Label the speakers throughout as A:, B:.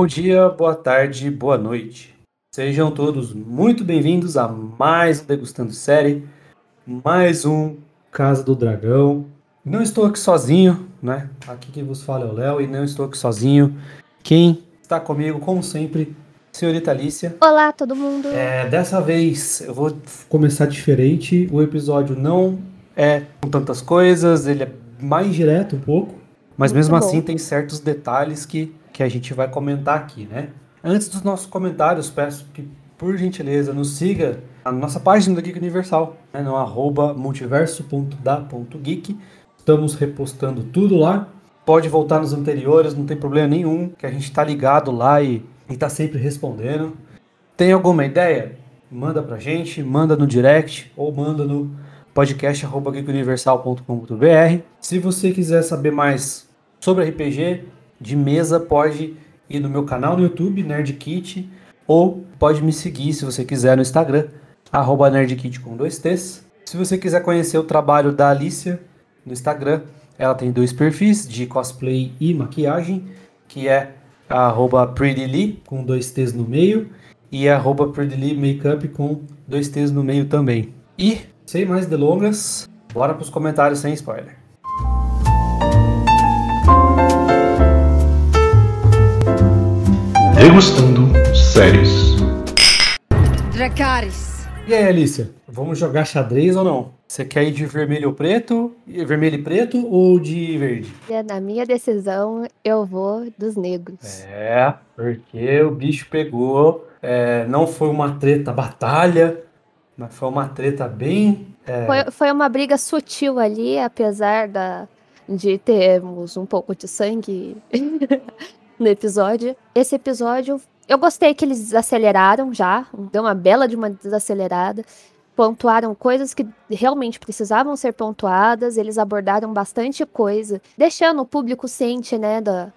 A: Bom dia, boa tarde, boa noite. Sejam todos muito bem-vindos a mais um Degustando Série, mais um Casa do Dragão. Não estou aqui sozinho, né? Aqui quem vos fala é o Léo e não estou aqui sozinho. Quem está comigo, como sempre, senhorita Alicia.
B: Olá, todo mundo.
A: É, dessa vez eu vou começar diferente. O episódio não é com tantas coisas, ele é mais direto um pouco, mas
B: Muito
A: mesmo
B: bom.
A: assim tem certos detalhes que, que a gente vai comentar aqui, né? Antes dos nossos comentários, peço que, por gentileza, nos siga na nossa página do Geek Universal, né, no arroba multiverso.da.geek. Estamos repostando tudo lá. Pode voltar nos anteriores, não tem problema nenhum, que a gente está ligado lá e, e tá sempre respondendo. Tem alguma ideia? Manda pra gente, manda no direct ou manda no podcast.geekuniversal.com.br. Se você quiser saber mais sobre RPG de mesa, pode ir no meu canal no YouTube, NerdKit, ou pode me seguir se você quiser no Instagram, arroba NerdKit com dois T's. Se você quiser conhecer o trabalho da Alicia no Instagram, ela tem dois perfis de cosplay e maquiagem, que é arroba com dois T's no meio e a arroba PrettyLee Makeup com dois T's no meio também. E, sem mais delongas, bora pros comentários sem spoiler.
C: Degustando séries.
D: Dracarys.
A: E aí, Alicia, vamos jogar xadrez ou não? Você quer ir de vermelho ou preto, vermelho e preto ou de verde?
B: Na minha decisão, eu vou dos negros.
A: É, porque o bicho pegou. é, não foi uma treta batalha, mas foi uma treta bem. é,
B: Foi, foi uma briga sutil ali, apesar da, de termos um pouco de sangue no episódio. Esse episódio, eu gostei que eles desaceleraram já, deu uma bela de uma desacelerada. Pontuaram coisas que realmente precisavam ser pontuadas, eles abordaram bastante coisa, deixando o público ciente, né, da,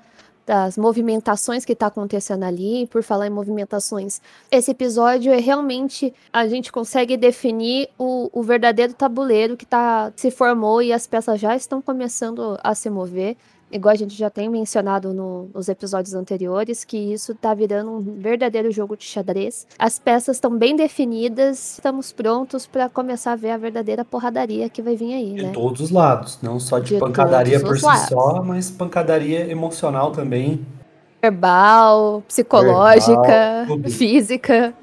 B: das movimentações que está acontecendo ali. Por falar em movimentações, esse episódio é realmente a gente consegue definir o, o verdadeiro tabuleiro que tá, se formou e as peças já estão começando a se mover. Igual a gente já tem mencionado no- nos episódios anteriores, que isso tá virando um verdadeiro jogo de xadrez. As peças estão bem definidas, estamos prontos para começar a ver a verdadeira porradaria que vai vir aí,
A: de
B: né?
A: todos os lados, não só de,
B: De
A: pancadaria por si
B: lados.
A: só, mas pancadaria emocional também.
B: verbal, psicológica,
A: Verbal,
B: física,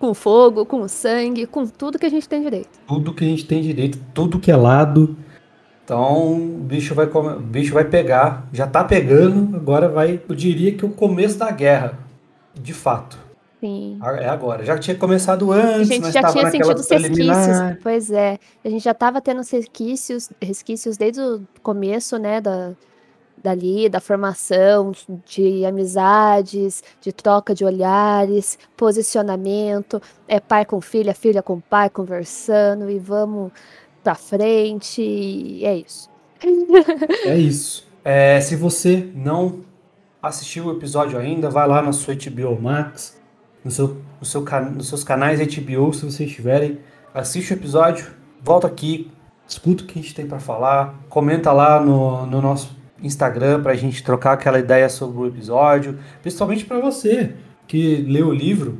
B: com fogo, com sangue, com tudo que a gente tem direito.
A: Tudo que a gente tem direito, tudo que é lado. Então, o bicho vai, o bicho vai pegar, já tá pegando, agora vai, eu diria que o começo da guerra, de fato.
B: Sim.
A: É agora. Já tinha começado
B: A
A: antes,
B: gente
A: mas
B: já tinha sentido os resquícios. Pois é. A gente já estava tendo os resquícios, resquícios desde o começo, né? Da, dali, da formação, de amizades, de troca de olhares, posicionamento, é pai com filha, filha com pai conversando e vamos pra frente. É isso.
A: É isso. É, se você não assistiu o episódio ainda, vai lá na sua HBO Max, no seu, no seu, nos seus canais HBO, se vocês tiverem, assiste o episódio, volta aqui, escuta o que a gente tem para falar, comenta lá no, no nosso Instagram pra gente trocar aquela ideia sobre o episódio, principalmente para você que leu o livro,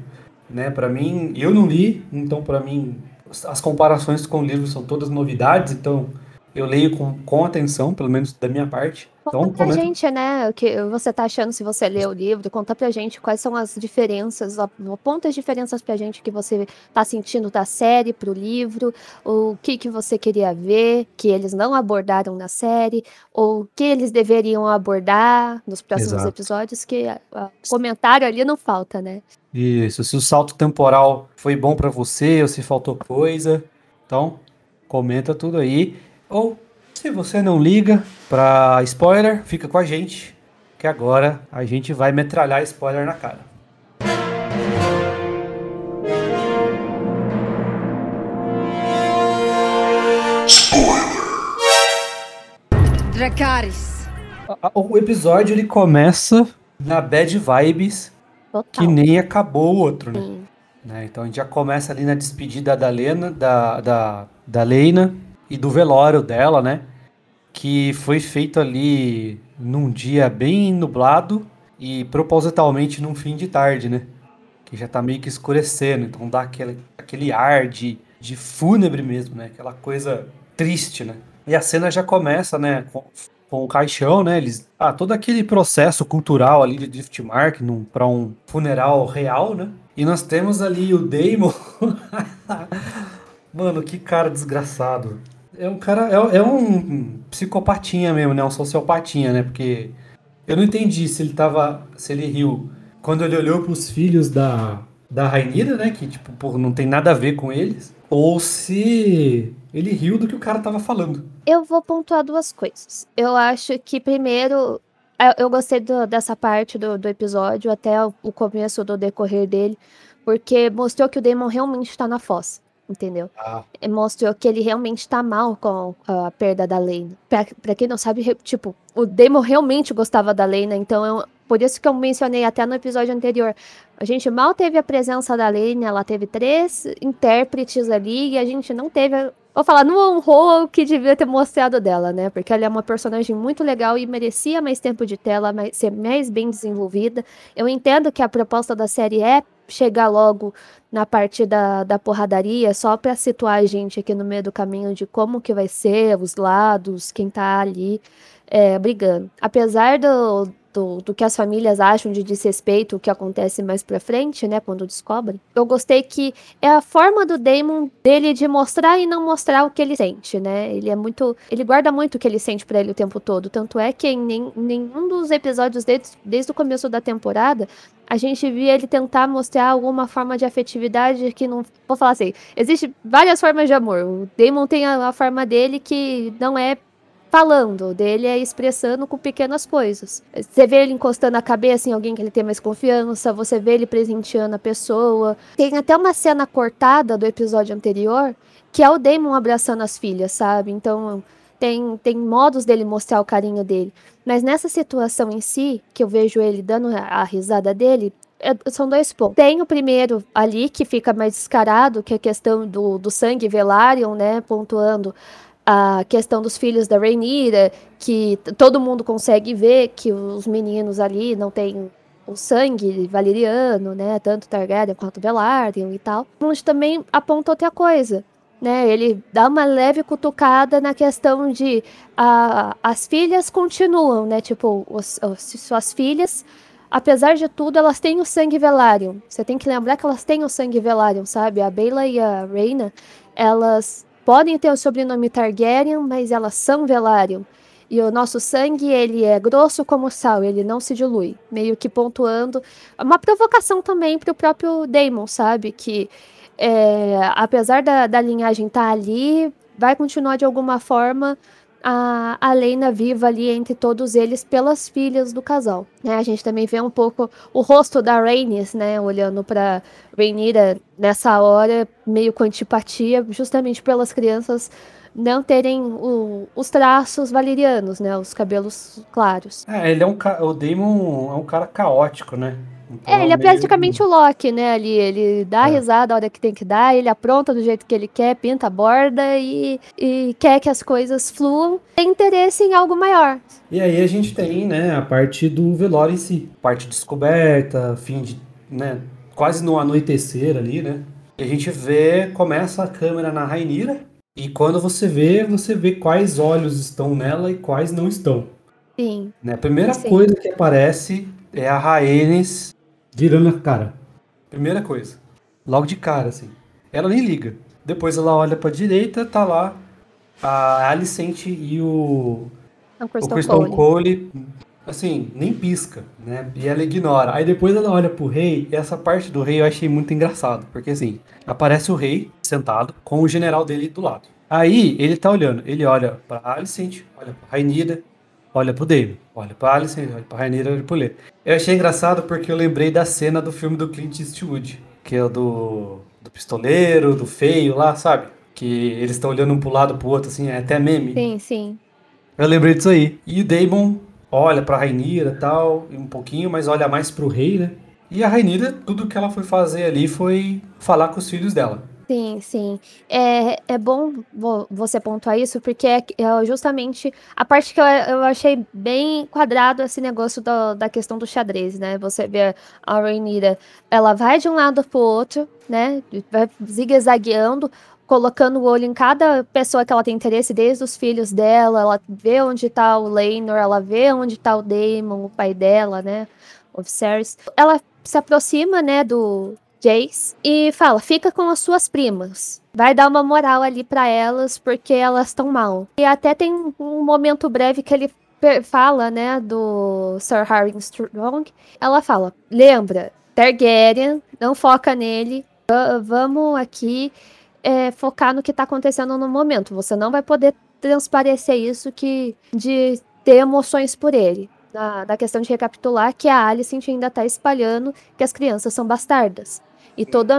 A: né? Para mim, eu não li, então para mim as comparações com o livro são todas novidades, então eu leio com, com atenção, pelo menos da minha parte. Então,
B: Conta pra
A: comenta-
B: gente, né, o que você tá achando se você lê o livro, conta pra gente quais são as diferenças, ap- aponta as diferenças pra gente que você tá sentindo da série pro livro, o que que você queria ver, que eles não abordaram na série, ou o que eles deveriam abordar nos próximos
A: Exato.
B: episódios, que a- a- comentário ali não falta, né?
A: Isso, se o salto temporal foi bom pra você ou se faltou coisa, então comenta tudo aí. Ou se você não liga pra spoiler, fica com a gente, que agora a gente vai metralhar spoiler na cara.
D: Dracarys.
A: O episódio ele começa na bad vibes
B: Total.
A: que nem acabou o outro, né? Né? Então a gente já começa ali na despedida da Lena, da, da, da Leina e do velório dela, né? Que foi feito ali num dia bem nublado E propositalmente num fim de tarde, né? Que já tá meio que escurecendo, então dá aquele, aquele ar de, de fúnebre mesmo, né? Aquela coisa triste, né? E a cena já começa, né? Com, o caixão, né? Eles, ah, todo aquele processo cultural ali de Driftmark para um funeral real, né? E nós temos ali o Damon. Mano, que cara desgraçado. É um cara. É, é, um psicopatinha mesmo, né? Um sociopatinha, né? Porque eu não entendi se ele tava. Se ele riu quando ele olhou pros filhos da, da Rainira, né? Que, tipo, por, não tem nada a ver com eles. Ou se ele riu do que o cara tava falando.
B: Eu vou pontuar duas coisas. Eu acho que, primeiro, eu gostei do, dessa parte do, do episódio, até o, o começo do decorrer dele, porque mostrou que o Damon realmente tá na fossa entendeu? Ah. Mostrou que ele realmente tá mal com a perda da Lena. Pra, pra quem não sabe, tipo, o Damon realmente gostava da Lena, então eu, por isso que eu mencionei até no episódio anterior. A gente mal teve a presença da Lena, ela teve três intérpretes ali e a gente não teve. Vou falar, não honrou o que devia ter mostrado dela, né? Porque ela é uma personagem muito legal e merecia mais tempo de tela, mais, ser mais bem desenvolvida. Eu entendo que a proposta da série é chegar logo na parte da, da porradaria, só para situar a gente aqui no meio do caminho de como que vai ser, os lados, quem tá ali é, brigando. Apesar do, do, do, que as famílias acham de desrespeito, o que acontece mais pra frente, né, quando descobrem. Eu gostei que é a forma do Damon dele de mostrar e não mostrar o que ele sente, né? Ele é muito, ele guarda muito o que ele sente para ele o tempo todo, tanto é que em nenhum dos episódios desde, desde o começo da temporada a gente via ele tentar mostrar alguma forma de afetividade que não. Vou falar assim: existe várias formas de amor. O Damon tem a, a forma dele que não é falando, dele é expressando com pequenas coisas. Você vê ele encostando a cabeça em alguém que ele tem mais confiança, você vê ele presenteando a pessoa. Tem até uma cena cortada do episódio anterior que é o Damon abraçando as filhas, sabe? Então tem, tem modos dele mostrar o carinho dele. Mas nessa situação em si, que eu vejo ele dando a risada dele, é, são dois pontos. Tem o primeiro ali, que fica mais descarado, que é a questão do, do sangue Velaryon, né? Pontuando a questão dos filhos da Rhaenyra, que todo mundo consegue ver que os meninos ali não têm o sangue valeriano, né, tanto Targaryen quanto Velaryon e tal. Onde também aponta outra coisa, né, ele dá uma leve cutucada na questão de a, as filhas continuam, né, tipo, os, os, suas filhas, apesar de tudo, elas têm o sangue Velaryon. Você tem que lembrar que elas têm o sangue Velaryon, sabe? A Bela e a Reina, elas podem ter o sobrenome Targaryen, mas elas são Velaryon. E o nosso sangue, ele é grosso como sal, ele não se dilui. Meio que pontuando. Uma provocação também para o próprio Daemon, sabe? Que é, apesar da, da linhagem estar tá ali, vai continuar de alguma forma a, a Lena viva ali entre todos eles pelas filhas do casal. Né? A gente também vê um pouco o rosto da Rhaenys, né, olhando para Rhaenyra nessa hora, meio com antipatia, justamente pelas crianças não terem o, os traços valerianos, né, os cabelos claros.
A: É, ele é um o Daemon é um cara caótico, né?
B: Então, é, ele é praticamente o Loki, né? Ali, ele dá é. risada a hora que tem que dar, ele apronta do jeito que ele quer, pinta a borda e, e quer que as coisas fluam. Tem interesse em algo maior.
A: E aí a gente tem, né, a parte do velório em si. Parte descoberta, fim de, né, quase no anoitecer ali, né? E a gente vê, começa a câmera na Rainira, e quando você vê, você vê quais olhos estão nela e quais não estão.
B: Sim.
A: Né? A primeira Sim. coisa que aparece é a Rhaenys virando a cara. Primeira coisa. Logo de cara, assim. Ela nem liga. Depois ela olha pra direita, tá lá a Alicent e o.
B: O Crystal, Cole. Cole.
A: Assim, nem pisca, né? E ela ignora. Aí depois ela olha pro rei, e essa parte do rei eu achei muito engraçado. Porque assim, aparece o rei sentado com o general dele do lado. Aí ele tá olhando, ele olha pra Alicent, olha pra Rainida, olha pro David, olha pra Alice, olha pra Rainira, olha pro Lê. Eu achei engraçado porque eu lembrei da cena do filme do Clint Eastwood, que é o do, do pistoleiro, do feio lá, sabe? Que eles estão olhando um pro lado pro outro, assim, é até meme.
B: Sim, sim.
A: Eu lembrei disso aí. E o Damon olha pra Rainira e tal, um pouquinho, mas olha mais pro rei, né? E a Rainira, tudo que ela foi fazer ali foi falar com os filhos dela.
B: Sim, sim. É, é bom vo- você pontuar isso, porque é, é justamente a parte que eu, achei bem quadrado esse negócio do- da questão do xadrez, né? Você vê a Rhaenyra, ela vai de um lado pro outro, né? Vai zigue-zagueando, colocando o olho em cada pessoa que ela tem interesse, desde os filhos dela, ela vê onde tá o Laenor, ela vê onde tá o Daemon, o pai dela, né? O Viserys. Ela se aproxima, né, do Jace e fala: fica com as suas primas. Vai dar uma moral ali pra elas, porque elas estão mal. E até tem um momento breve que ele fala, né, do Sir Harry Strong. Ela fala: lembra, Targaryen, não foca nele. va- Vamos aqui é, focar no que tá acontecendo no momento. Você não vai poder transparecer isso que de ter emoções por ele. Da, questão de recapitular que a Alicent ainda tá espalhando que as crianças são bastardas. E todo,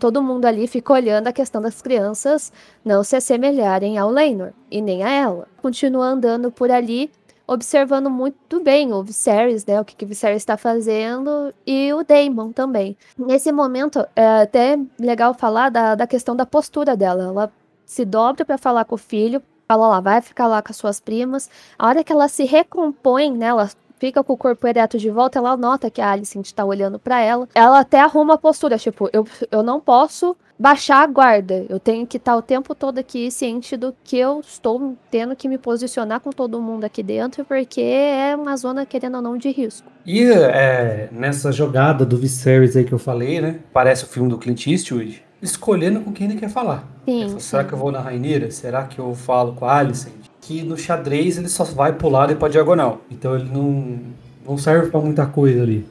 B: todo mundo ali fica olhando a questão das crianças não se assemelharem ao Leinor e nem a ela. Continua andando por ali, observando muito bem o Viserys, né? O que, que o Viserys está fazendo e o Daemon também. Nesse momento, é até legal falar da, da questão da postura dela. Ela se dobra para falar com o filho, fala lá, vai ficar lá com as suas primas. A hora que ela se recompõe, né? Ela fica com o corpo ereto de volta, ela nota que a Alicent tá olhando para ela. Ela até arruma a postura, tipo, eu, eu não posso baixar a guarda. Eu tenho que estar o tempo todo aqui ciente do que eu estou tendo que me posicionar com todo mundo aqui dentro, porque é uma zona, querendo ou não, de risco.
A: E é, nessa jogada do Viserys aí que eu falei, né? Parece o filme do Clint Eastwood. Escolhendo com quem ele quer falar.
B: Sim,
A: Ele falou, Será
B: sim.
A: que eu vou na Rainira? Será que eu falo com a Alicent? Que no xadrez ele só vai pro lado e pra diagonal. Então ele não, não serve pra muita coisa ali.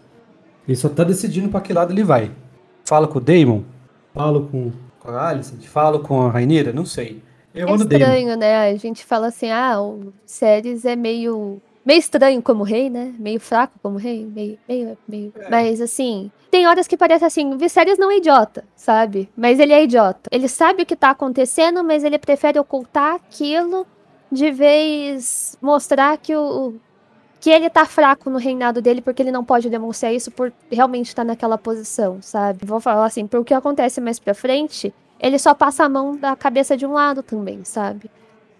A: Ele só tá decidindo pra que lado ele vai. Fala com o Daemon? Falo com, com a Alicent? Falo com a Rainira? Não sei. Eu
B: É estranho, né? A gente fala assim, ah, o Ceres é meio meio estranho como rei, né? Meio fraco como rei, meio meio, meio. Mas assim, tem horas que parece assim, o Viserys não é idiota, sabe? Mas ele é idiota. Ele sabe o que tá acontecendo, mas ele prefere ocultar aquilo de vez mostrar que o que ele tá fraco no reinado dele porque ele não pode demonstrar isso por realmente estar naquela posição, sabe? Vou falar assim, porque acontece mais pra frente, ele só passa a mão da cabeça de um lado também, sabe?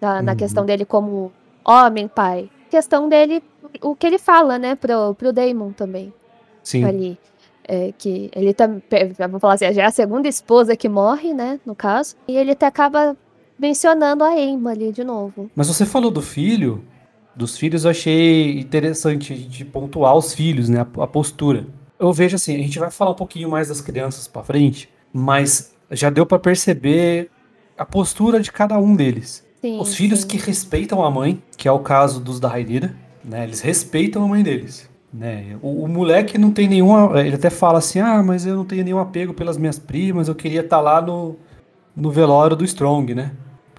B: Na, na
A: Uhum.
B: questão dele como homem, pai. Questão dele, o que ele fala, né, pro, pro Daemon também,
A: Sim.
B: ali. É, que ele também, vamos falar assim, já é a segunda esposa que morre, né, no caso. E ele até acaba mencionando a Emma ali de novo.
A: Mas você falou do filho. Dos filhos eu achei interessante a gente pontuar os filhos, né? A, a postura. Eu vejo assim, a gente vai falar um pouquinho mais das crianças pra frente, mas já deu pra perceber a postura de cada um deles.
B: Sim,
A: Os filhos
B: sim.
A: que respeitam a mãe, que é o caso dos da Rainira, né? Eles respeitam a mãe deles. Né? O, o moleque não tem nenhuma. Ele até fala assim: ah, mas eu não tenho nenhum apego pelas minhas primas, eu queria estar lá no, no velório do Strong, né?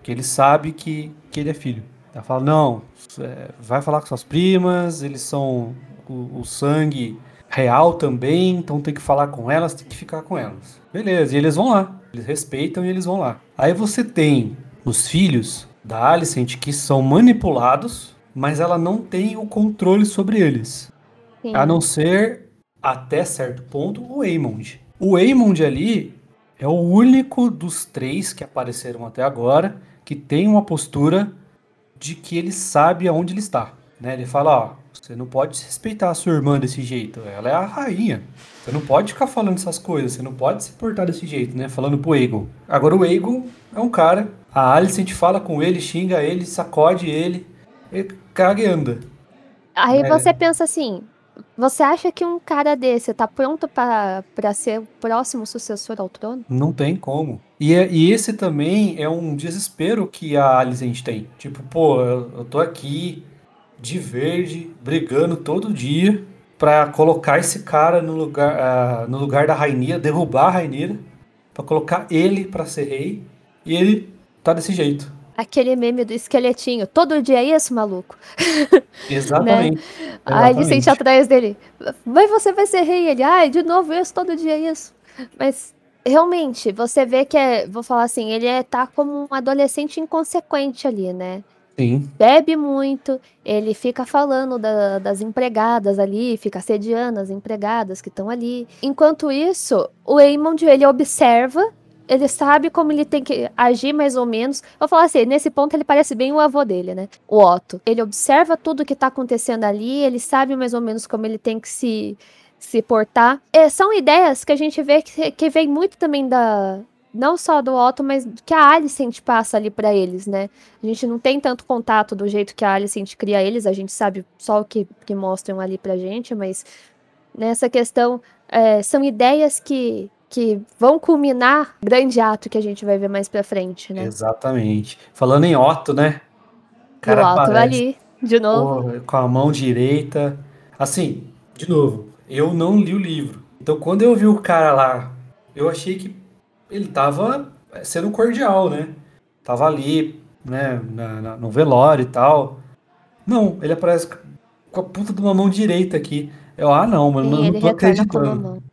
A: Porque ele sabe que, que ele é filho. Ela fala: não, é, vai falar com suas primas, eles são o, o sangue real também, então tem que falar com elas, tem que ficar com elas. Beleza, e eles vão lá. Eles respeitam e eles vão lá. Aí você tem os filhos da Alicent que são manipulados, mas ela não tem o controle sobre eles.
B: Sim.
A: A não ser, até certo ponto, o Aemond. O Aemond ali é o único dos três que apareceram até agora que tem uma postura de que ele sabe aonde ele está. Né? Ele fala, ó, você não pode respeitar a sua irmã desse jeito. Ela é a rainha. Você não pode ficar falando essas coisas. Você não pode se portar desse jeito, né? Falando pro Aegon. Agora o Aegon é um cara. A Alicent fala com ele, xinga ele, sacode ele. Ele caga e anda.
B: Aí
A: É.
B: você pensa assim, você acha que um cara desse tá pronto pra ser o próximo sucessor ao trono?
A: Não tem como. E, é- e esse também é um desespero que a Alicent tem. Tipo, pô, eu, eu tô aqui de verde, brigando todo dia pra colocar esse cara no lugar, ah, no lugar da Rainira, derrubar a Rainira, pra colocar ele pra ser rei. E ele tá desse jeito.
B: Aquele meme do esqueletinho, todo dia é isso, maluco?
A: Exatamente.
B: Aí ele sente atrás dele, mas você vai ser rei. Ele, ai, de novo isso, todo dia é isso. Mas realmente, você vê que é, vou falar assim, ele é, tá como um adolescente inconsequente ali, né?
A: Sim.
B: Bebe muito, ele fica falando da- das empregadas ali, fica assediando as empregadas que estão ali. Enquanto isso, o Aemond, ele observa ele sabe como ele tem que agir mais ou menos. Eu vou falar assim, nesse ponto ele parece bem o avô dele, né? O Otto. Ele observa tudo que tá acontecendo ali, ele sabe mais ou menos como ele tem que se, se portar. É, são ideias que a gente vê que, que vem muito também da, não só do Otto, mas que a Alicent passa ali para eles, né? A gente não tem tanto contato do jeito que a Alicent cria eles, a gente sabe só o que, que mostram ali pra gente, mas nessa questão é, são ideias que, que vão culminar grande ato que a gente vai ver mais pra frente, né?
A: Exatamente. Falando em Otto, né?
B: O Otto ali, de novo.
A: com a mão direita. Assim, de novo, eu não li o livro. Então quando eu vi o cara lá, eu achei que ele tava sendo cordial, né? Tava ali, né, na, na, no velório e tal. Não, ele aparece com a puta de uma mão direita aqui. Eu, ah, não, mano, Sim, não tô acreditando.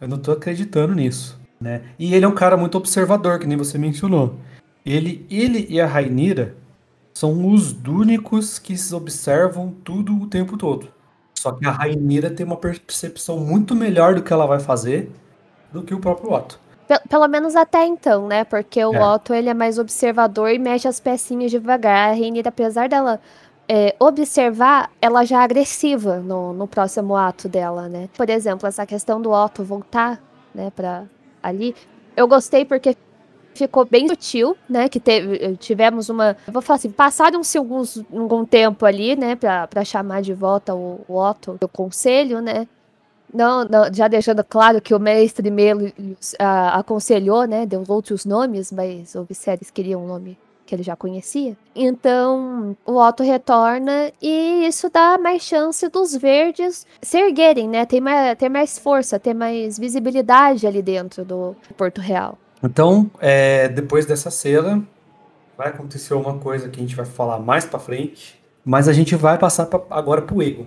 A: Eu não tô acreditando nisso, né? E ele é um cara muito observador, que nem você mencionou. Ele, ele e a Rainira são os únicos que observam tudo o tempo todo. Só que a Rainira tem uma percepção muito melhor do que ela vai fazer do que o próprio Otto.
B: Pelo menos até então, né? Porque o é. Otto ele é mais observador e mexe as pecinhas devagar. A Rainira, apesar dela é, observar, ela já é agressiva no, no próximo ato dela, né? Por exemplo, essa questão do Otto voltar, né, pra ali. Eu gostei porque ficou bem sutil, né? Que teve, tivemos uma. Vou falar assim, passaram-se alguns algum tempo ali, né? Pra, chamar de volta o, o Otto do conselho, né? Não, não, já deixando claro que o mestre Melo aconselhou, né? Deu outros nomes, mas o Viserys queria um nome que ele já conhecia. Então, o Otto retorna e isso dá mais chance dos verdes se erguerem, né? Ter mais, ter mais força, ter mais visibilidade ali dentro do Porto Real.
A: Então, é, depois dessa cena, vai acontecer uma coisa que a gente vai falar mais pra frente, mas a gente vai passar pra, agora pro Egon.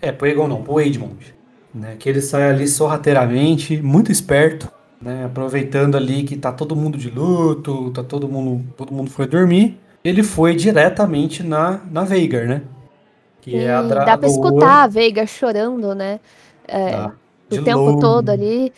A: É, pro Egon não, pro Edmond né? Que ele sai ali sorrateiramente, muito esperto, né? Aproveitando ali que tá todo mundo de luto, tá todo mundo, todo mundo foi dormir. Ele foi diretamente na, na Veigar, né?
B: Que Sim, é a Dá pra escutar a Veigar chorando, né? É, o tempo longe. todo ali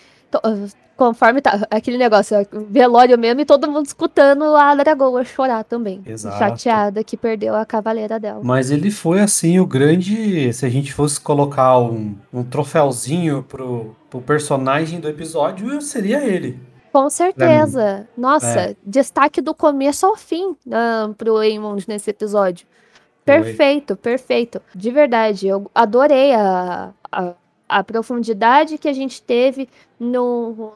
B: conforme tá aquele negócio, velório mesmo, e todo mundo escutando a Dragoa chorar também. Exato. Chateada que perdeu a cavaleira dela.
A: Mas ele foi assim o grande. Se a gente fosse colocar um, um troféuzinho pro, pro personagem do episódio, seria ele.
B: Com certeza. Nossa, é. destaque do começo ao fim uh, pro Eamon nesse episódio. Perfeito, perfeito. De verdade, eu adorei a, a, a profundidade que a gente teve no,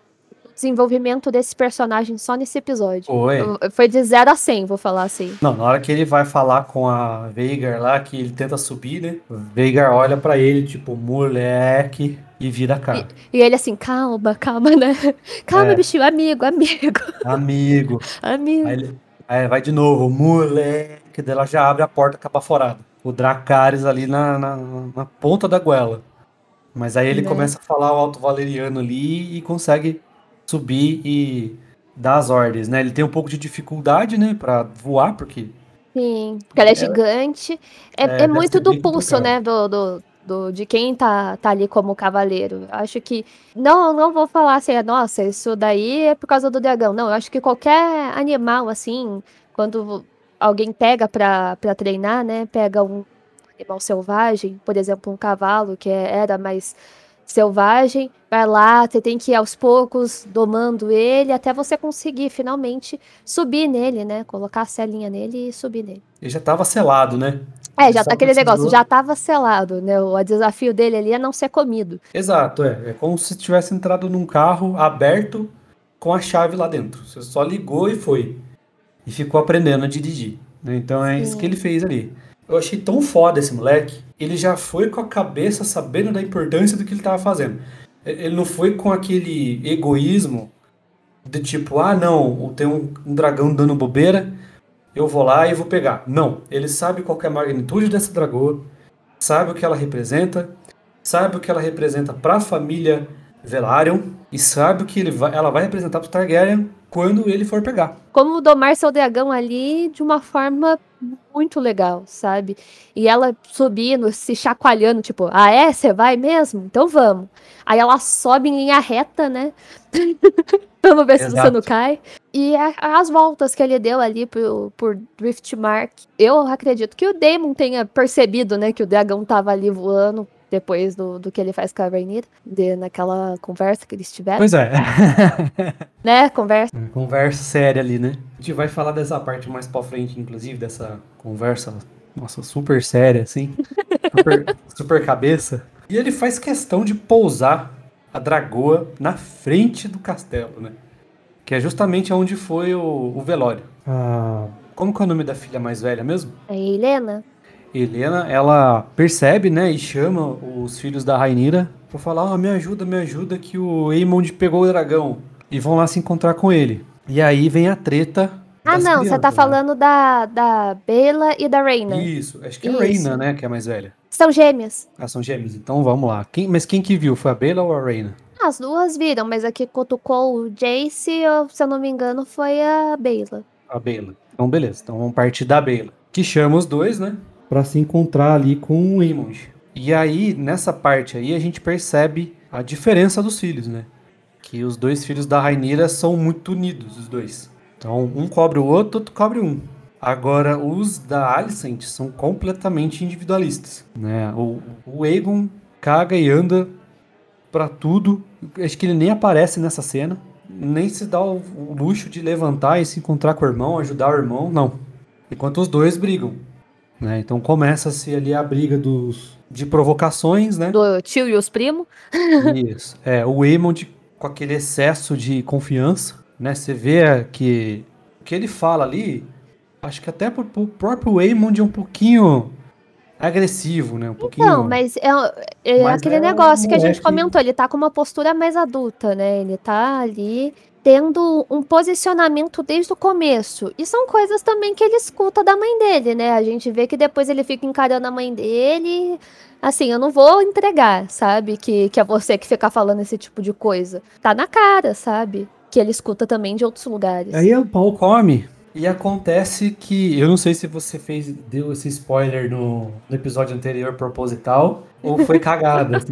B: desenvolvimento desse personagem só nesse episódio.
A: Foi.
B: Foi de 0 a 100, vou falar assim.
A: Não, na hora que ele vai falar com a Veigar lá, que ele tenta subir, né? Veigar olha para ele, tipo, moleque, e vira a cara.
B: E, e ele assim, calma, calma, né? Calma, é. bichinho, amigo, amigo.
A: Amigo.
B: amigo.
A: Aí, ele, aí vai de novo, moleque, dela já abre a porta capaforada. O Dracarys ali na, na, na ponta da goela. Mas aí ele né? começa a falar o alto valeriano ali e consegue subir e dar as ordens, né? Ele tem um pouco de dificuldade, né, para voar, porque.
B: Sim, porque ela é gigante. É, é, é muito do pulso, né, do, do, do, de quem tá, tá ali como cavaleiro. Acho que. Não, não vou falar assim, nossa, isso daí é por causa do dragão. Não, eu acho que qualquer animal, assim, quando alguém pega pra, pra treinar, né, pega um animal selvagem, por exemplo, um cavalo, que é, era mais selvagem, vai lá, você tem que ir aos poucos domando ele até você conseguir finalmente subir nele, né? Colocar a selinha nele e subir nele.
A: Ele já estava selado, né?
B: É, já tá aquele negócio, já estava selado, né? O desafio dele ali é não ser comido.
A: Exato, é. É como se tivesse entrado num carro aberto com a chave lá dentro. Você só ligou e foi. E ficou aprendendo a dirigir. Né? Então é Sim. isso que ele fez ali. Eu achei tão foda esse moleque. Ele já foi com a cabeça sabendo da importância do que ele estava fazendo. Ele não foi com aquele egoísmo de tipo, ah, não, tem um, dragão dando bobeira, eu vou lá e vou pegar. Não, ele sabe qual é a magnitude dessa dragoa, sabe o que ela representa, sabe o que ela representa para a família Velaryon e sabe o que ele vai, ela vai representar para Targaryen quando ele for pegar.
B: Como domar seu dragão ali de uma forma muito legal, sabe? E ela subindo, se chacoalhando, tipo, ah é? Você vai mesmo? Então vamos. Aí ela sobe em linha reta, né? Vamos ver se você
A: Exato.
B: não cai. E a- as voltas que ele deu ali por, por Driftmark. Eu acredito que o Damon tenha percebido, né, que o dragão tava ali voando depois do, do que ele faz com a Rhaenyra, de- naquela conversa que eles tiveram,
A: Pois é.
B: né? Conversa.
A: Conversa séria ali, né? A gente vai falar dessa parte mais pra frente, inclusive, dessa conversa, nossa, super séria, assim. Super, super cabeça. E ele faz questão de pousar a dragoa na frente do castelo, né? Que é justamente onde foi o, o velório. Ah, como que é o nome da filha mais velha mesmo?
B: A Helena.
A: Helena, ela percebe, né, e chama os filhos da Rainira pra falar, ah, me ajuda, me ajuda que o Aemond pegou o dragão. E vão lá se encontrar com ele. E aí vem a treta
B: Ah, não, você tá
A: crianças, né?
B: falando da, da Bela e da Reina.
A: Isso, acho que é a. Reina, né, que é a mais velha.
B: São gêmeas.
A: Ah, são gêmeos, então vamos lá. Quem, mas quem que viu, foi a Bela ou a Reina?
B: As duas viram, mas a que cutucou o Jace, eu- se eu não me engano, foi a Bela.
A: A Bela. Então beleza, então vamos partir da Bela. Que chama os dois, né, pra se encontrar ali com o Aemond. E aí, nessa parte aí, a gente percebe a diferença dos filhos, né? Que os dois filhos da Rainira são muito unidos, os dois. Então, um cobre o outro, outro cobre um. Agora, os da Alicent são completamente individualistas, né? O, o Aegon caga e anda pra tudo. Acho que ele nem aparece nessa cena. Nem se dá o, o luxo de levantar e se encontrar com o irmão, ajudar o irmão, não. Enquanto os dois brigam. Né? Então começa-se ali a briga dos, de provocações, né?
B: Do tio e os primos.
A: Isso. É, o Aemond com aquele excesso de confiança, né? Você vê que o que ele fala ali, acho que até pro, pro próprio Aemond é um pouquinho agressivo, né? Um pouquinho.
B: Não, mas é, é
A: Mas
B: aquele
A: é um
B: negócio que a gente comentou, ele tá com uma postura mais adulta, né? Ele tá ali tendo um posicionamento desde o começo. E são coisas também que ele escuta da mãe dele, né? A gente vê que depois ele fica encarando a mãe dele. Assim, eu não vou entregar, sabe? Que, que é você que fica falando esse tipo de coisa. Tá na cara, sabe? Que ele escuta também de outros lugares.
A: Aí o pau come. E acontece que. Eu não sei se você fez, deu esse spoiler no, no episódio anterior proposital ou foi cagada, assim.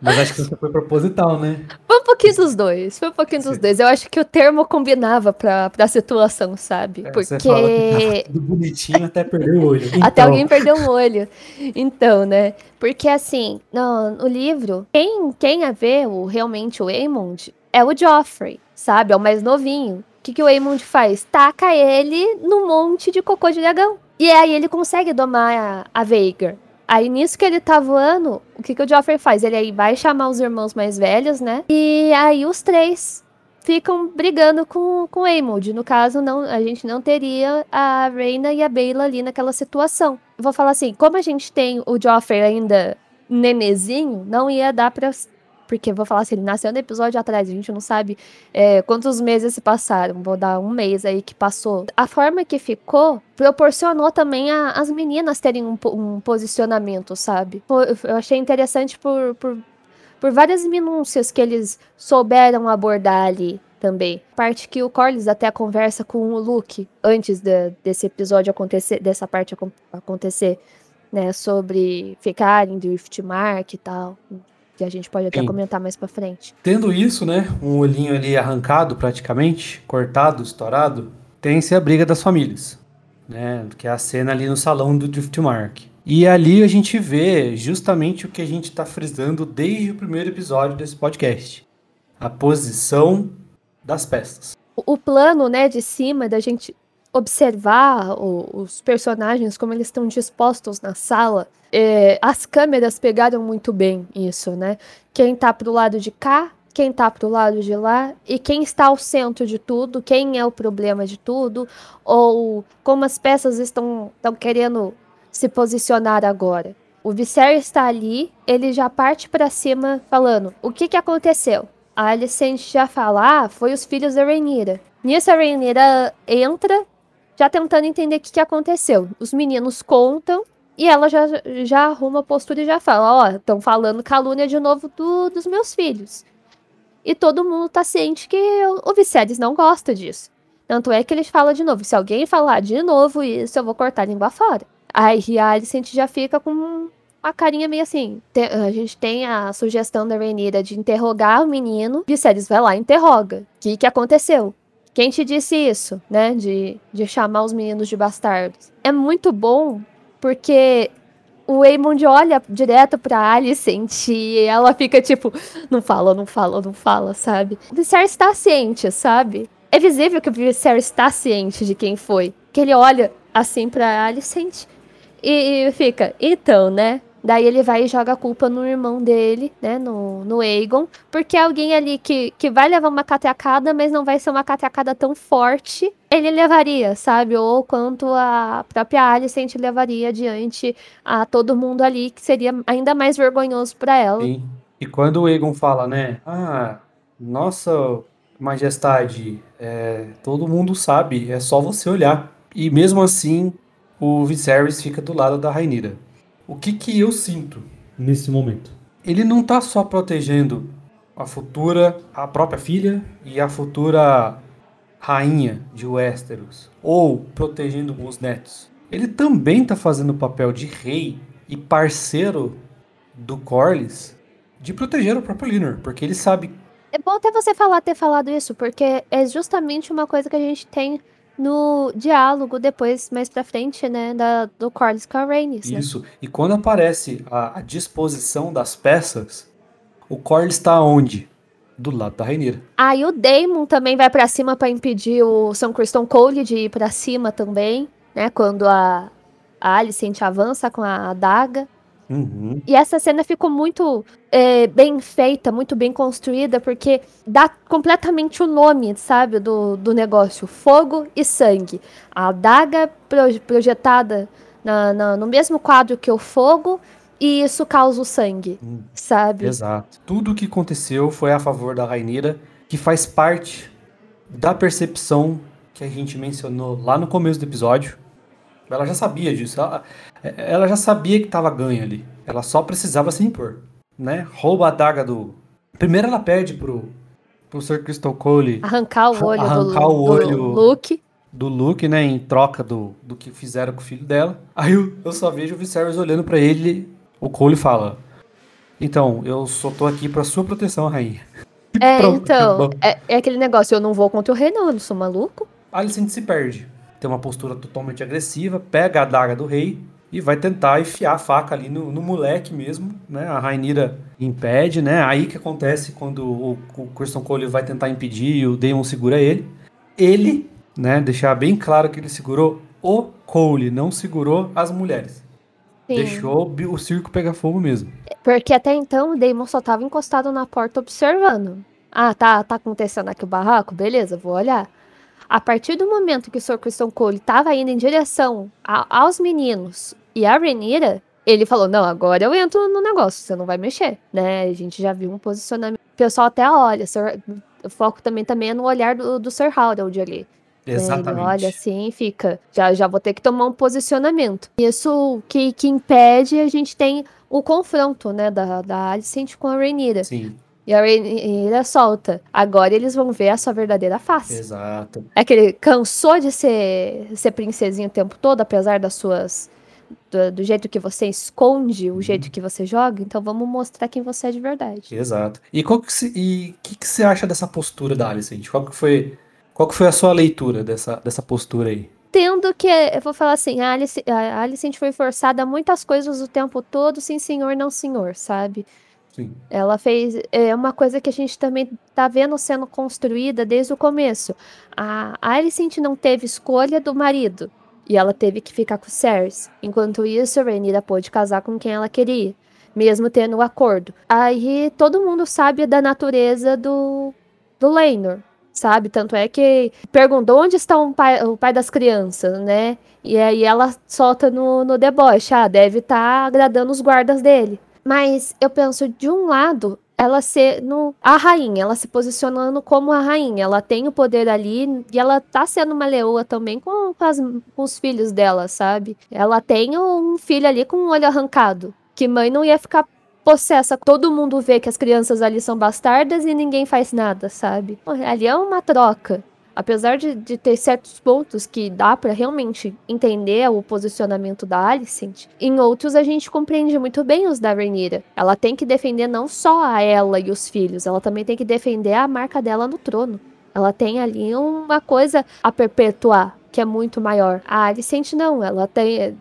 A: Mas acho que você foi proposital, né?
B: Foi um pouquinho dos dois, foi um pouquinho dos
A: Sim.
B: dois. Eu acho que o termo combinava pra, pra situação, sabe?
A: É,
B: Porque.
A: Você fala que tá tudo bonitinho até perder o olho.
B: Até
A: Então,
B: alguém perdeu um olho. Então, né? Porque assim, no, no livro, quem, quem a vê o, realmente o Aemond é o Joffrey, sabe? É o mais novinho. O que, que o Aemond faz? Taca ele num monte de cocô de dragão. E aí ele consegue domar a, a Veigar. Aí nisso que ele tá voando, o que, que o Joffrey faz? Ele aí vai chamar os irmãos mais velhos, né? E aí os três ficam brigando com, com o Aemond. No caso, não, a gente não teria a Reina e a Bela ali naquela situação. Vou falar assim, como a gente tem o Joffrey ainda nenezinho, não ia dar pra... Porque vou falar assim, ele nasceu no episódio atrás, a gente não sabe é, quantos meses se passaram. Vou dar um mês aí que passou. A forma que ficou proporcionou também a- as meninas terem um, um posicionamento, sabe? Eu achei interessante por, por por várias minúcias que eles souberam abordar ali também. Parte que o Corlys até conversa com o Luke antes de- desse episódio acontecer, dessa parte acon- acontecer, né, sobre ficar em Driftmark e tal, que a gente pode até
A: Sim.
B: comentar mais pra frente.
A: Tendo isso, né? Um olhinho ali arrancado praticamente, cortado, estourado, tem-se a briga das famílias. Né, que é a cena ali no salão do Driftmark. E ali a gente vê justamente o que a gente está frisando desde o primeiro episódio desse podcast. A posição das peças.
B: O, plano, né, de cima da gente observar os personagens como eles estão dispostos na sala, é, as câmeras pegaram muito bem isso, né? Quem tá pro lado de cá, quem tá pro lado de lá e quem está ao centro de tudo, quem é o problema de tudo, ou como as peças estão, querendo se posicionar agora. O Viserys está ali, ele já parte pra cima falando: o que que aconteceu? A Alicent já fala: ah, foi os filhos da Rhaenyra. Nisso a Rhaenyra entra, já tentando entender o que, que aconteceu. Os meninos contam e ela já, já arruma a postura e já fala: ó, estão falando calúnia de novo do- dos meus filhos. E todo mundo tá ciente que o, Viserys não gosta disso. Tanto é que ele fala de novo: se alguém falar de novo isso, eu vou cortar a língua fora. Aí a Alicent já fica com. uma carinha meio assim. A gente tem a sugestão da Rhaenyra de interrogar o menino. Viserys vai lá e interroga. O que, que aconteceu? Quem te disse isso, né? De, de chamar os meninos de bastardos. É muito bom porque o Aemond olha direto pra Alicent e ela fica tipo, não fala, não fala, não fala, sabe? O Viserys tá ciente, sabe? É visível que o Viserys tá ciente de quem foi. Que ele olha assim pra Alicent e, e fica, então, né? Daí ele vai e joga a culpa no irmão dele, né? No, no Aegon. Porque é alguém ali que, que vai levar uma catecada, mas não vai ser uma catecada tão forte. Ele levaria, sabe? Ou quanto a própria Alicent levaria adiante a todo mundo ali, que seria ainda mais vergonhoso pra ela.
A: Sim. E quando o Egon fala, né? Ah, nossa majestade, é, todo mundo sabe, é só você olhar. E mesmo assim, o Viserys fica do lado da Rainira. O que que eu sinto nesse momento? Ele não tá só protegendo a futura, a própria filha e a futura rainha de Westeros, ou protegendo os netos. Ele também tá fazendo o papel de rei e parceiro do Corlys de proteger o próprio Linor, porque ele sabe
B: É bom até você falar, ter falado isso, porque é justamente uma coisa que a gente tem no diálogo depois, mais pra frente, né? Da, do Corlys com a Rhaenys, né?
A: isso. E quando aparece a, a disposição das peças, o Corlys está onde? Do lado da Rainira.
B: Aí o Daemon também vai pra cima pra impedir o São Criston Cole de ir pra cima também, né? Quando a, a Alicent avança com a adaga.
A: Uhum.
B: E essa cena ficou muito é, bem feita, muito bem construída, porque dá completamente o nome, sabe, do, do negócio: fogo e sangue. A adaga pro- projetada na- na- no mesmo quadro que o fogo, e isso causa o sangue,
A: Hum.
B: sabe?
A: Exato. Tudo o que aconteceu foi a favor da Rainira, que faz parte da percepção que a gente mencionou lá no começo do episódio. Ela já sabia disso. Ela, ela já sabia que estava ganha ali. Ela só precisava se impor, né? Rouba a daga do. Primeiro ela pede pro, pro Sir Crystal Cole
B: Arrancar o olho,
A: Arrancar
B: do,
A: o
B: do
A: olho.
B: Luke.
A: do Luke, né, em troca do, do que fizeram com o filho dela. Aí eu, eu só vejo o Viserys olhando pra ele, o Cole fala: "Então, eu só tô aqui pra sua proteção, rainha."
B: É,
A: Pronto,
B: então, é, é aquele negócio, eu não vou contra o rei, não, eu não sou maluco.
A: Alicent se perde. Tem uma postura totalmente agressiva, pega a daga do rei e vai tentar enfiar a faca ali no, no moleque mesmo, né? A Rainira impede, né? Aí que acontece quando o, o Christian Cole vai tentar impedir e o Daemon segura ele. Ele, né? Deixar bem claro que ele segurou o Cole, não segurou as mulheres.
B: Sim.
A: Deixou o circo pegar fogo mesmo.
B: Porque até então o Damon só tava encostado na porta observando. Ah, tá, tá acontecendo aqui o barraco? Beleza, vou olhar. A partir do momento que o Sr. Christian Cole tava indo em direção a- aos meninos e a Renira, ele falou: Não, agora eu entro no negócio, você não vai mexer, né? A gente já viu um posicionamento. O pessoal até olha, Sir- o foco também, também é no olhar do, do Sir Harold ali. né? Ele olha assim e fica, já, já vou ter que tomar um posicionamento. Isso que, que impede a gente tem o confronto, né, da, da Alicent com a Rhaenyra.
A: Sim,
B: E a Rhaenyra solta. Agora eles vão ver a sua verdadeira face.
A: exato.
B: É que ele cansou de ser, ser princesinha o tempo todo, apesar das suas... Do, do jeito que você esconde, o jeito que você joga. Então vamos mostrar quem você é de verdade.
A: Exato. E qual que se- e que que você acha dessa postura da Alicent? Qual que foi, qual que foi a sua leitura dessa, dessa postura aí?
B: Tendo que, eu vou falar assim, a Alice, a Alicent foi forçada a muitas coisas o tempo todo, sim senhor, não senhor, sabe? Ela fez é uma coisa que a gente também tá vendo sendo construída desde o começo. A Alicent não teve escolha do marido e ela teve que ficar com o Cersei. Enquanto isso, a Rhaenyra pôde casar com quem ela queria, mesmo tendo o acordo. Aí todo mundo sabe da natureza do do Laenor, sabe? Tanto é que perguntou onde está o pai, o pai das crianças, né? E aí ela solta no, no deboche, ah, deve estar agradando os guardas dele. Mas eu penso, de um lado, ela ser no, a rainha, ela se posicionando como a rainha. Ela tem o poder ali e ela tá sendo uma leoa também com, com, as- com os filhos dela, sabe? Ela tem um filho ali com o olho arrancado. Que mãe não ia ficar possessa. Todo mundo vê que as crianças ali são bastardas e ninguém faz nada, sabe? Ali é uma troca. Apesar de, de ter certos pontos que dá para realmente entender o posicionamento da Alicent, em outros a gente compreende muito bem os da Rhaenyra. Ela tem que defender não só a ela e os filhos, ela também tem que defender a marca dela no trono. Ela tem ali uma coisa a perpetuar que é muito maior. A Alicent não, ela tem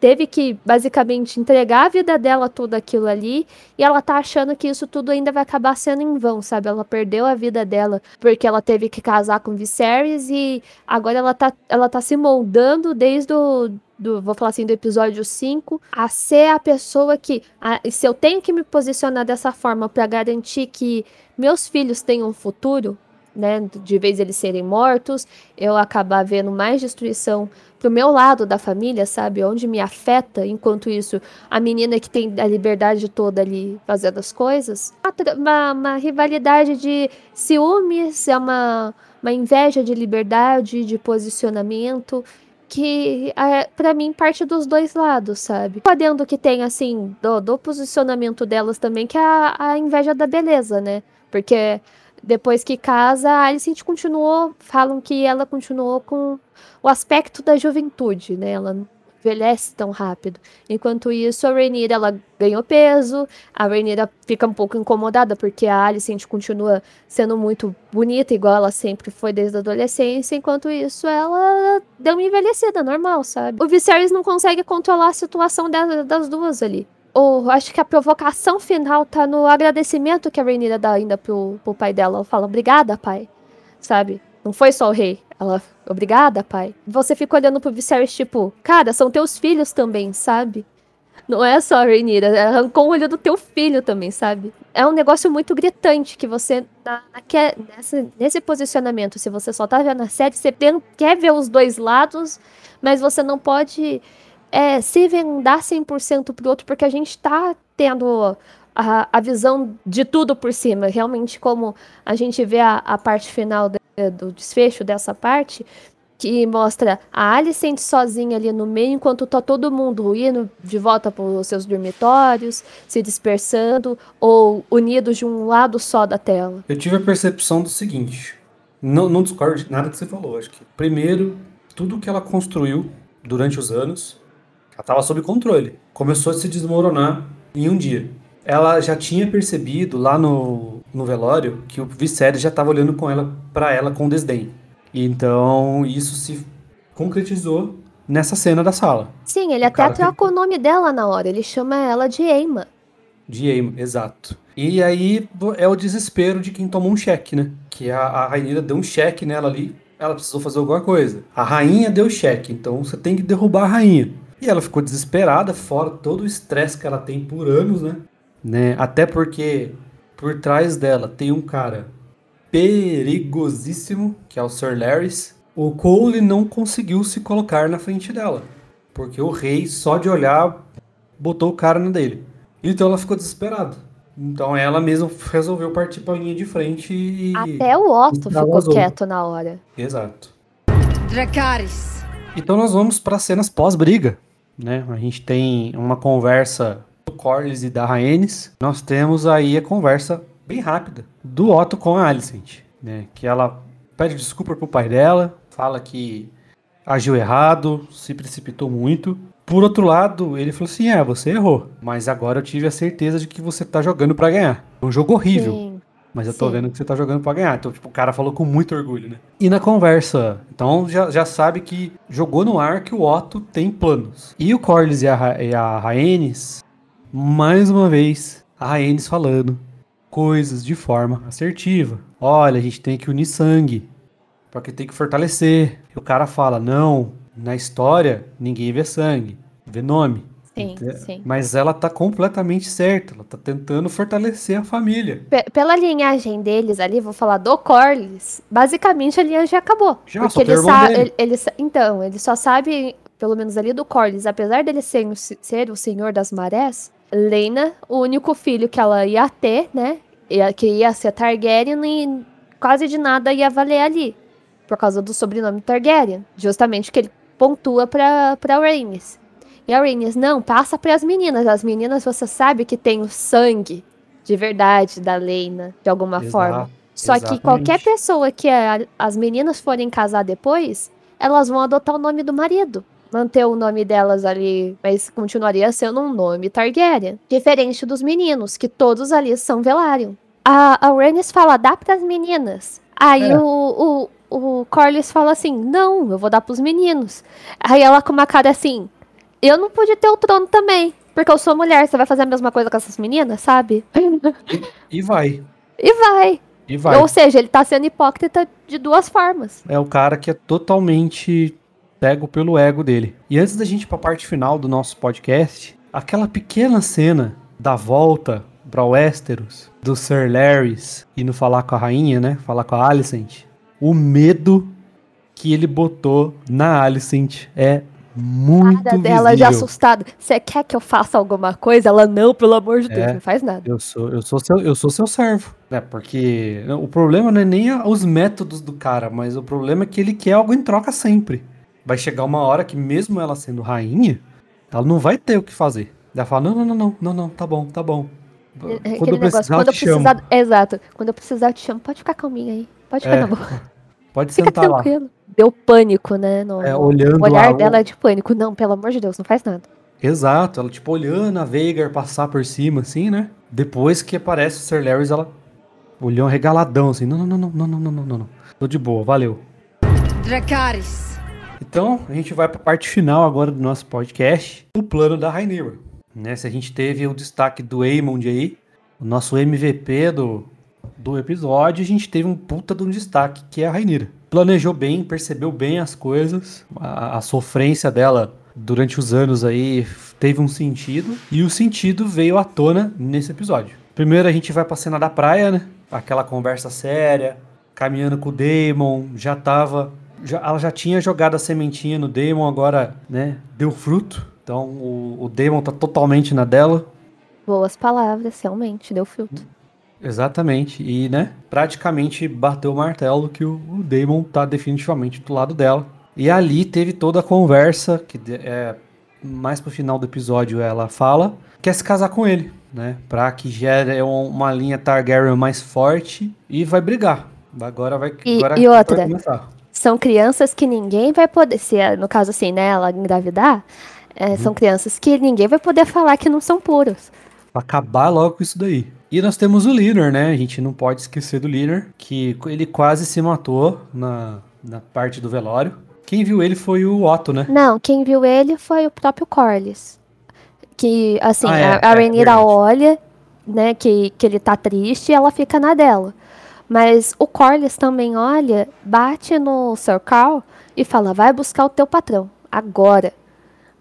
B: teve que basicamente entregar a vida dela tudo aquilo ali e ela tá achando que isso tudo ainda vai acabar sendo em vão, sabe? Ela perdeu a vida dela porque ela teve que casar com Viserys e agora ela tá, ela tá se moldando desde o do, vou falar assim, do episódio 5, a ser a pessoa que, a, se eu tenho que me posicionar dessa forma para garantir que meus filhos tenham um futuro, né, de vez eles serem mortos, eu acabar vendo mais destruição pro meu lado da família, sabe? Onde me afeta, enquanto isso, a menina que tem a liberdade toda ali fazendo as coisas. Uma, uma rivalidade de ciúmes, é uma, uma inveja de liberdade, de posicionamento que é, para mim parte dos dois lados, sabe? Podendo que tem assim do, do posicionamento delas também que é a, a inveja da beleza, né? Porque depois que casa, a Alicent continuou, falam que ela continuou com o aspecto da juventude, né? Ela não envelhece tão rápido. Enquanto isso, a Rhaenyra, ela ganhou peso, a Rhaenyra fica um pouco incomodada porque a Alicent continua sendo muito bonita, igual ela sempre foi desde a adolescência, enquanto isso, ela deu uma envelhecida, normal, sabe? O Viserys não consegue controlar a situação das duas ali ou acho que a provocação final tá no agradecimento que a Rhaenyra dá ainda pro, pro pai dela. Ela fala, obrigada, pai. Sabe? Não foi só o rei. Ela, obrigada, pai. Você fica olhando pro Viserys, tipo, cara, são teus filhos também, sabe? Não é só a Rhaenyra, arrancou o olho do teu filho também, sabe? É um negócio muito gritante que você, na, na, quer, nesse, nesse posicionamento, se você só tá vendo a série, você tem, quer ver os dois lados, mas você não pode é, se vendar 100% pro outro, porque a gente tá tendo a, a visão de tudo por cima. Realmente, como a gente vê a, a parte final de, do desfecho dessa parte, que mostra a Alicent sozinha ali no meio, enquanto tá todo mundo indo de volta para os seus dormitórios, se dispersando, ou unidos de um lado só da tela.
A: Eu tive a percepção do seguinte, não, não discordo de nada que você falou, acho que primeiro, tudo que ela construiu durante os anos, ela estava sob controle. Começou a se desmoronar em um dia. Ela já tinha percebido lá no, no velório que o Viserys já estava olhando com ela para ela com desdém. Então isso se concretizou nessa cena da sala.
B: Sim, ele o até trocou o nome dela na hora. Ele chama ela de Eima.
A: De Eima, exato. E aí é o desespero de quem tomou um cheque, né? Que a, a Rainha deu um cheque nela ali. Ela precisou fazer alguma coisa. A rainha deu cheque, então você tem que derrubar a rainha. E ela ficou desesperada, fora todo o estresse que ela tem por anos, né? né? Até porque por trás dela tem um cara perigosíssimo, que é o Sir Larrys. O Cole não conseguiu se colocar na frente dela, porque o rei, só de olhar, botou o cara na dele. Então ela ficou desesperada. Então ela mesma resolveu partir pra linha de frente e.
B: Até o Otto ficou quieto na hora.
A: Exato. Dracarys. Então nós vamos para cenas pós-briga né? A gente tem uma conversa do Corlys e da Rhaenys. Nós temos aí a conversa bem rápida do Otto com a Alicent, né? Que ela pede desculpa pro pai dela, fala que agiu errado, se precipitou muito. Por outro lado, ele falou assim: é, você errou, mas agora eu tive a certeza de que você tá jogando para ganhar. É um jogo horrível. Sim. Mas eu tô Sim. vendo que você tá jogando pra ganhar. Então, tipo, o cara falou com muito orgulho, né? E na conversa, então já, já sabe que jogou no ar que o Otto tem planos. E o Corlys e a, e a Rhaenys, mais uma vez, a Rhaenys falando coisas de forma assertiva. Olha, a gente tem que unir sangue, porque tem que fortalecer. E o cara fala, não, na história ninguém vê sangue, vê nome.
B: Sim, sim.
A: Mas ela tá completamente certa. Ela tá tentando fortalecer a família.
B: P pela linhagem deles ali, vou falar do Corlys, basicamente a linhagem acabou. Já, porque ele sabe. Ele, ele, então, ele só sabe, pelo menos ali do Corlys, apesar dele ser, ser o senhor das marés, Lena, o único filho que ela ia ter, né? Que ia ser Targaryen e quase de nada ia valer ali. Por causa do sobrenome Targaryen. Justamente que ele pontua pra, pra Rhaenys. E a Rhaenys, não, passa para as meninas. As meninas, você sabe que tem o sangue de verdade da Lena, de alguma Exato. forma. Só que
A: Exatamente.
B: qualquer pessoa que a- as meninas forem casar depois, elas vão adotar o nome do marido. Manter o nome delas ali, mas continuaria sendo um nome Targaryen. Diferente dos meninos, que todos ali são Velaryon. A, a Rhaenys fala, dá pras meninas. Aí
A: É.
B: o, o, o Corlys fala assim, não, eu vou dar pros meninos. Aí ela com uma cara assim, eu não pude ter o trono também, porque eu sou mulher, você vai fazer a mesma coisa com essas meninas, sabe?
A: E vai.
B: E vai.
A: E vai.
B: Ou seja, ele tá sendo hipócrita de duas formas.
A: É o cara que é totalmente cego pelo ego dele. E antes da gente ir pra parte final do nosso podcast, aquela pequena cena da volta pra Westeros, do Sir Larrys indo falar com a rainha, né? Falar com a Alicent. O medo que ele botou na Alicent é muito
B: Cara dela de
A: visível.
B: assustada. Você quer que eu faça alguma coisa? Ela, não, pelo amor de Deus,
A: É.
B: não faz nada.
A: Eu sou, eu sou seu, eu sou seu servo, né? Porque o problema não é nem os métodos do cara, mas o problema é que ele quer algo em troca sempre. Vai chegar uma hora que mesmo ela sendo rainha, ela não vai ter o que fazer. Ela fala: "Não, não, não, não, não, não, tá bom, tá bom.
B: É
A: Quando
B: Aquele
A: eu
B: negócio,
A: precisar, eu
B: quando eu
A: te chamo.
B: precisar. Exato. Quando eu precisar, eu te chamo. Pode ficar calminha aí. Pode ficar
A: É,
B: na boa.
A: Pode
B: Fica
A: sentar lá.
B: tranquilo. Deu pânico, né? No,
A: É, olhando
B: o olhar
A: lá, o-
B: dela é de pânico. Não, pelo amor de Deus, não faz nada.
A: Exato, ela tipo olhando a Veigar passar por cima assim, né? Depois que aparece o Sir Larrys, ela olhou um regaladão assim: "Não, não, não, não, não, não, não, não, não, não. Tô de boa, valeu".
D: Dracarys.
A: Então, a gente vai para a parte final agora do nosso podcast, o plano da Rhaenyra. Né, se a gente teve o destaque do Aemond aí, o nosso MVP do, do episódio, a gente teve um puta de um destaque, que é a Rhaenyra. Planejou bem, percebeu bem as coisas, a, a sofrência dela durante os anos aí teve um sentido, e o sentido veio à tona nesse episódio. Primeiro a gente vai pra cena da praia, né? Aquela conversa séria, caminhando com o Daemon, já tava. Já, ela já tinha jogado a sementinha no Daemon, agora, né, deu fruto. Então o, o Daemon tá totalmente na dela.
B: Boas palavras, realmente, deu fruto.
A: Exatamente. E, né, praticamente bateu o martelo que o, o Daemon tá definitivamente do lado dela. E ali teve toda a conversa, que é mais pro final do episódio ela fala, quer se casar com ele, né? Pra que gere um- uma linha Targaryen mais forte e vai brigar. Agora vai,
B: E-
A: agora
B: e
A: vai
B: outra?
A: começar.
B: São crianças que ninguém vai poder. Se, é, no caso assim, né, ela engravidar, é,
A: Uhum.
B: são crianças que ninguém vai poder falar que não são puros.
A: Pra acabar logo com isso daí. E nós temos o Liner, né? A gente não pode esquecer do Liner, que ele quase se matou na, na parte do velório. Quem viu ele foi o Otto, né?
B: Não, quem viu ele foi o próprio Corlys. Que, assim,
A: Ah, é,
B: a, a
A: é,
B: Rhaenyra
A: verdade.
B: olha, né, que, que ele tá triste e ela fica na dela. Mas o Corlys também olha, bate no Sir Carl e fala, vai buscar o teu patrão, agora.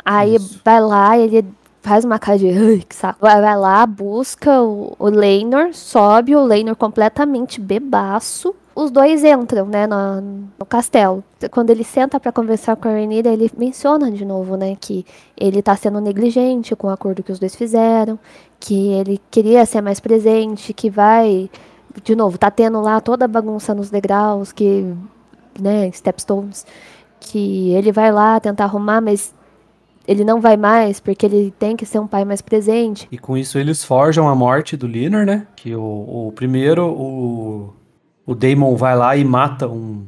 B: Aí
A: Isso.
B: vai lá, ele faz uma cara de, ai, que saco. Vai, vai lá, busca o, o Leinor, sobe o Leinor completamente bebaço. Os dois entram, né, no, no castelo. Quando ele senta pra conversar com a Rhaenyra, ele menciona de novo, né, que ele tá sendo negligente com o acordo que os dois fizeram, que ele queria ser mais presente, que vai, de novo, tá tendo lá toda a bagunça nos degraus, que, né, stepstones, que ele vai lá tentar arrumar, mas ele não vai mais porque ele tem que ser um pai mais presente.
A: E com isso eles forjam a morte do Liner, né? Que o, o primeiro, o, o Daemon vai lá e mata um,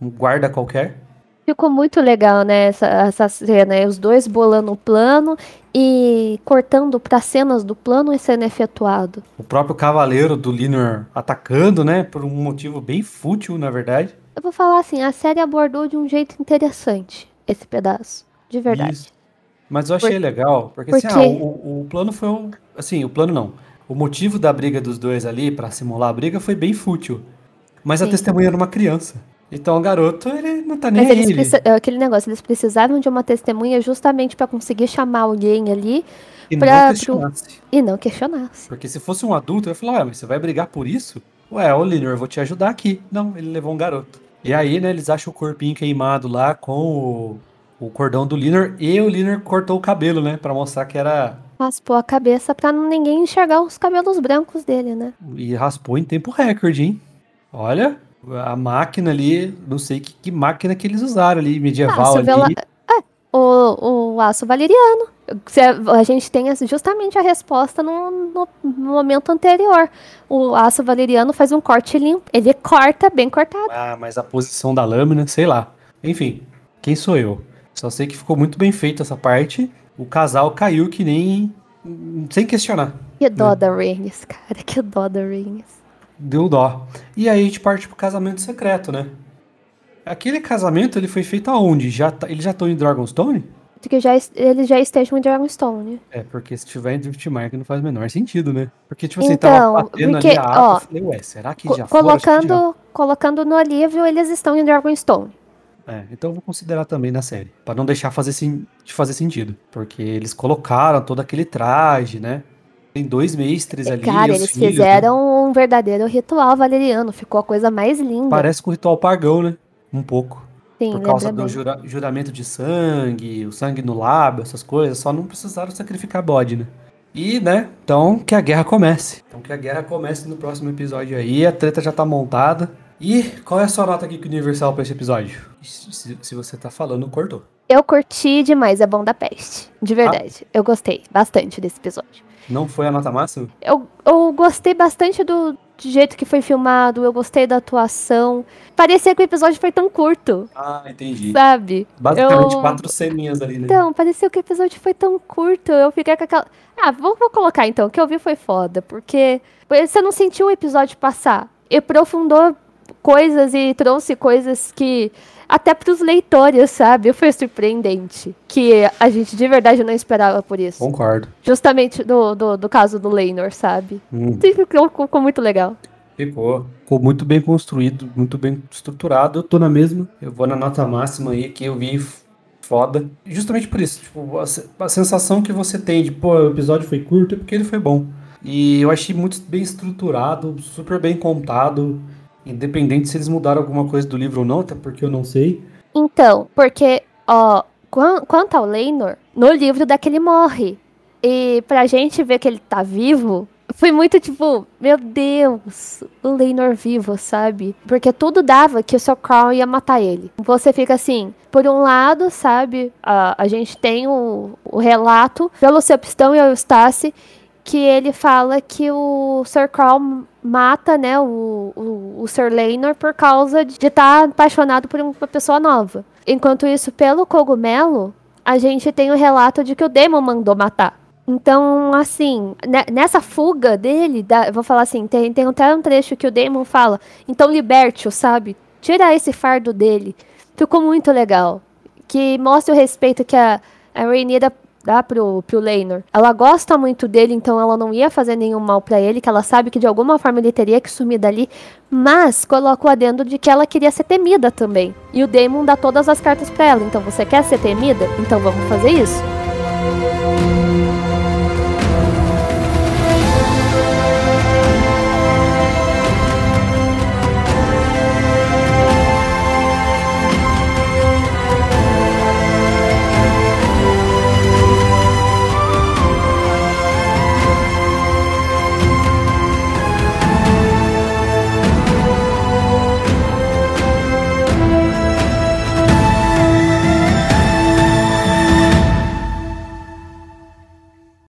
A: um guarda qualquer.
B: Ficou muito legal, né, essa, essa cena, os dois bolando o plano e cortando para cenas do plano e sendo efetuado.
A: O próprio cavaleiro do Liner atacando, né? Por um motivo bem fútil, na verdade.
B: Eu vou falar assim, a série abordou de um jeito interessante esse pedaço, de verdade.
A: Isso. Mas eu achei
B: Por-
A: legal, porque
B: porque-
A: assim, ah, o, o plano foi um. Assim, o plano não. O motivo da briga dos dois ali, pra simular a briga, foi bem fútil. Mas a
B: Sim.
A: testemunha era uma criança. Então o garoto, ele não tá nem
B: Mas
A: aí.
B: eles
A: ele-
B: preci- é aquele negócio, eles precisavam de uma testemunha justamente para conseguir chamar alguém ali
A: E
B: pra-
A: não questionasse.
B: e não questionasse.
A: Porque se fosse um adulto, eu ia falar, ué, mas você vai brigar por isso? Ué, ô Liner, eu vou te ajudar aqui. Não, ele levou um garoto. E aí, né, eles acham o corpinho queimado lá com o, o cordão do Liner e o Liner cortou o cabelo, né, Pra mostrar que era...
B: Raspou a cabeça pra ninguém enxergar os cabelos brancos dele, né?
A: E raspou em tempo recorde, hein? Olha, a máquina ali, não sei que, que máquina que eles usaram ali, medieval
B: Aço
A: ali.
B: vela- É, o, o aço valeriano. Se a, gente tem justamente a resposta no, no- no momento anterior. O aço valeriano faz um corte limpo. Ele corta bem cortado.
A: Ah, mas a posição da lâmina, sei lá. Enfim, quem sou eu? Só sei que ficou muito bem feita essa parte. O casal caiu que nem. sem questionar.
B: Que dó da Rhaenys, cara. Que dó da Rhaenys.
A: Deu dó. E aí a gente parte pro casamento secreto, né? Aquele casamento ele foi feito aonde? Já tá- eles já estão em Dragonstone?
B: Que já, es- eles já estejam em Dragonstone.
A: É, porque se tiver em Driftmark não faz o menor sentido, né? Porque, tipo assim,
B: Então,
A: tava batendo
B: porque,
A: ali a água,
B: ó,
A: eu falei, ué, será que
B: Co-
A: já foram? Que já.
B: colocando, colocando no livro, eles estão em Dragonstone.
A: É, então eu vou considerar também na série, Pra não deixar fazer de fazer sentido, porque eles colocaram todo aquele traje, né? Tem dois mestres ali,
B: Cara, eles
A: filhos, né?
B: fizeram um verdadeiro ritual valeriano. Ficou a coisa mais linda.
A: Parece com o ritual pagão, né? Um pouco.
B: Sim,
A: Por causa do jura- juramento de sangue, o sangue no lábio, essas coisas, só não precisaram sacrificar bode, né? E, né, então que a guerra comece. Então que a guerra comece no próximo episódio aí, a treta já tá montada. E qual é a sua nota aqui com o Universal pra esse episódio? Se, se você tá falando, cortou.
B: Eu curti demais a Bom da Peste.
A: Ah.
B: De verdade. Eu gostei bastante desse episódio.
A: Não foi a nota máxima?
B: Eu, eu gostei bastante do, do jeito que foi filmado. Eu gostei da atuação. Parecia que o episódio foi tão curto,
A: Ah, entendi.
B: sabe?
A: Basicamente
B: eu-
A: quatro ceninhas ali, né?
B: Então, pareceu que o episódio foi tão curto. Eu fiquei com aquela. Ah, vou, vou colocar então. O que eu vi foi foda. Porque você não sentiu o episódio passar. E aprofundou coisas e trouxe coisas que. Até pros leitores, sabe? Foi surpreendente. Que a gente de verdade não esperava por isso.
A: Concordo.
B: Justamente do, do, do caso do Leinor, sabe?
A: Hum,
B: Ficou, ficou muito legal.
A: ficou. Ficou muito bem construído, muito bem estruturado. Eu tô na mesma. Eu vou na nota máxima aí, que eu vi foda. Justamente por isso, tipo, a, a sensação que você tem de, pô, o episódio foi curto é porque ele foi bom. E eu achei muito bem estruturado, super bem contado. Independente se eles mudaram alguma coisa do livro ou não, até porque eu não sei.
B: Então, porque, ó, quan- quanto ao Leinor, no livro daquele morre. E pra gente ver que ele tá vivo, foi muito tipo, meu Deus, o Leinor vivo, sabe? Porque tudo dava que o seu Crown ia matar ele. Você fica assim, por um lado, sabe, a, a gente tem o, o relato pelo Sepstão e o Eustace que ele fala que o Sir Crown mata, né, o, o, o Sir Leinor por causa de estar apaixonado por uma pessoa nova. Enquanto isso, pelo cogumelo, a gente tem o relato de que o Demon mandou matar. Então, assim, ne- nessa fuga dele, da- vou falar assim, tem, tem até um trecho que o Demon fala, então liberte-o, sabe? Tira esse fardo dele. Ficou muito legal. Que mostra o respeito que a, a Rhaenyra dá pro, pro Leinor. Ela gosta muito dele, então ela não ia fazer nenhum mal pra ele, que ela sabe que de alguma forma ele teria que sumir dali, mas coloca o adendo de que ela queria ser temida também. E o Daemon dá todas as cartas pra ela, então você quer ser temida? Então vamos fazer isso.